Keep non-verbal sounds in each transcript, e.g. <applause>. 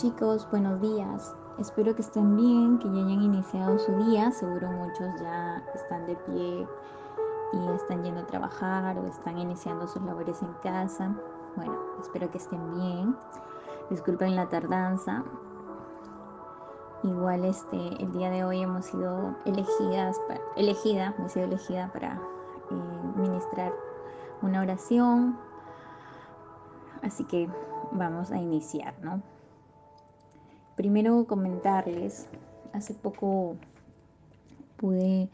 Chicos, buenos días. Espero que estén bien, que ya hayan iniciado su día. Seguro muchos ya están de pie y están yendo a trabajar o están iniciando sus labores en casa. Bueno, espero que estén bien. Disculpen la tardanza. Igual este, el día de hoy hemos sido elegidas, elegida, he sido elegida para eh, ministrar una oración. Así que vamos a iniciar, ¿no? Primero comentarles, hace poco pude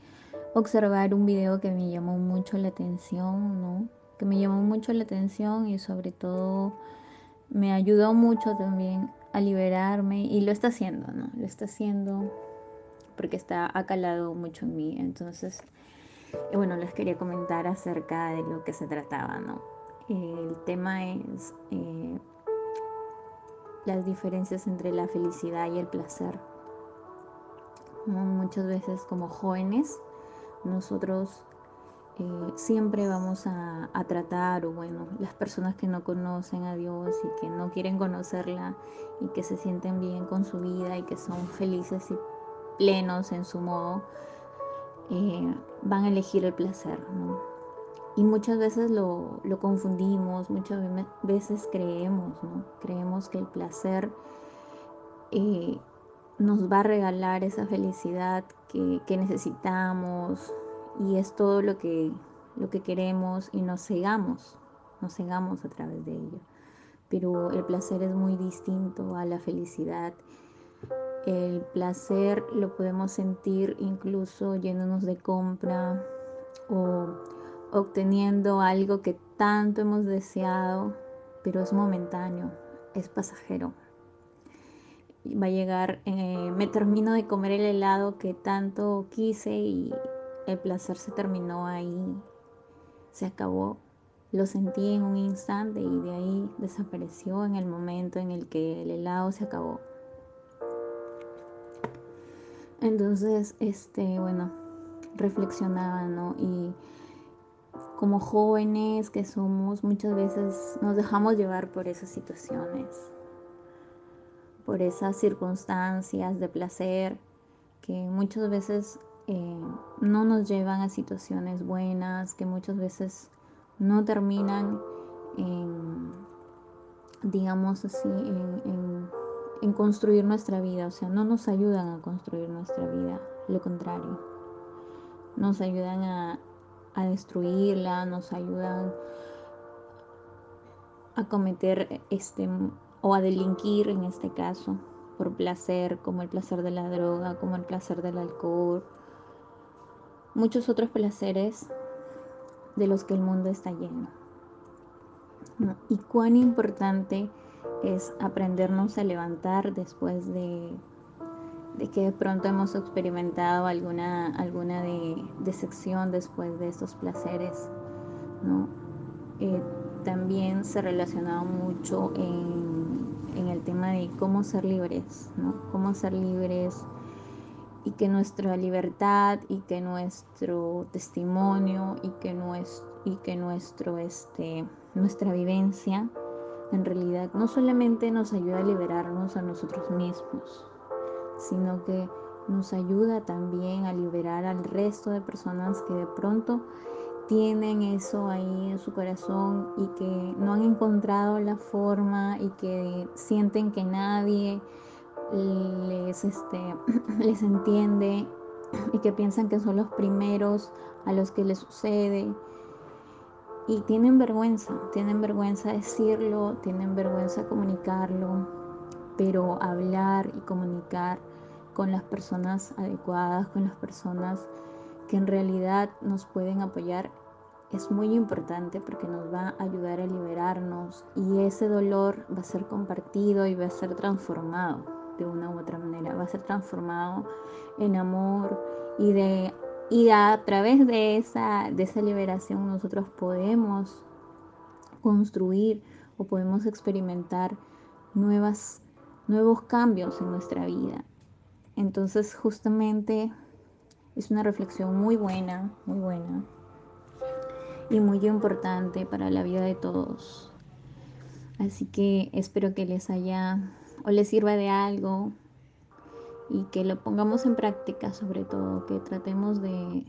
observar un video que me llamó mucho la atención, ¿no? Que me llamó mucho la atención y sobre todo me ayudó mucho también a liberarme y lo está haciendo, ¿no? Lo está haciendo porque está acalado mucho en mí. Entonces, eh, bueno, les quería comentar acerca de lo que se trataba, ¿no? El tema es eh, las diferencias entre la felicidad y el placer. Muchas veces como jóvenes nosotros eh, siempre vamos a, tratar, o bueno, las personas que no conocen a Dios y que no quieren conocerla y que se sienten bien con su vida y que son felices y plenos en su modo, eh, van a elegir el placer. ¿no? Y muchas veces lo, confundimos, muchas veces creemos, ¿no? Creemos que el placer eh, nos va a regalar esa felicidad que, necesitamos y es todo lo que, lo que queremos y nos cegamos, nos cegamos a través de ello. Pero el placer es muy distinto a la felicidad. El placer lo podemos sentir incluso yéndonos de compra o obteniendo algo que tanto hemos deseado, pero es momentáneo, es pasajero. Va a llegar, eh, me termino de comer el helado que tanto quise y el placer se terminó ahí, se acabó. Lo sentí en un instante y de ahí desapareció en el momento en el que el helado se acabó. Entonces, este, bueno, reflexionaba, ¿no? Y como jóvenes que somos, muchas veces nos dejamos llevar por esas situaciones, por esas circunstancias de placer que muchas veces eh, no nos llevan a situaciones buenas, que muchas veces no terminan en, digamos así, en, en construir nuestra vida, o sea, no nos ayudan a construir nuestra vida, lo contrario, nos ayudan a, a destruirla, nos ayudan a cometer este o a delinquir en este caso por placer, como el placer de la droga, como el placer del alcohol, muchos otros placeres de los que el mundo está lleno. Y cuán importante es aprendernos a levantar después de de que de pronto hemos experimentado alguna, alguna de, decepción después de estos placeres, ¿no? Eh, también se relacionaba mucho en, en, el tema de cómo ser libres, ¿no? Cómo ser libres y que nuestra libertad y que nuestro testimonio y que, nuestro, y que nuestro, este, nuestra vivencia en realidad no solamente nos ayuda a liberarnos a nosotros mismos, sino que nos ayuda también a liberar al resto de personas que de pronto tienen eso ahí en su corazón y que no han encontrado la forma y que sienten que nadie les, este, <clears throat> les entiende y que piensan que son los primeros a los que les sucede. Y tienen vergüenza, tienen vergüenza decirlo, tienen vergüenza comunicarlo, pero hablar y comunicar con las personas adecuadas, con las personas que en realidad nos pueden apoyar es muy importante porque nos va a ayudar a liberarnos y ese dolor va a ser compartido y va a ser transformado de una u otra manera, va a ser transformado en amor y de y a través de esa de esa liberación nosotros podemos construir o podemos experimentar nuevas nuevos cambios en nuestra vida entonces justamente es una reflexión muy buena, muy buena y muy importante para la vida de todos. Así que espero que les haya o le sirva de algo y que lo pongamos en práctica sobre todo, que tratemos de,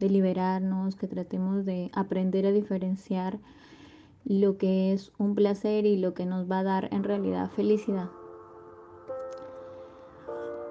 de liberarnos, que tratemos de aprender a diferenciar lo que es un placer y lo que nos va a dar en realidad felicidad.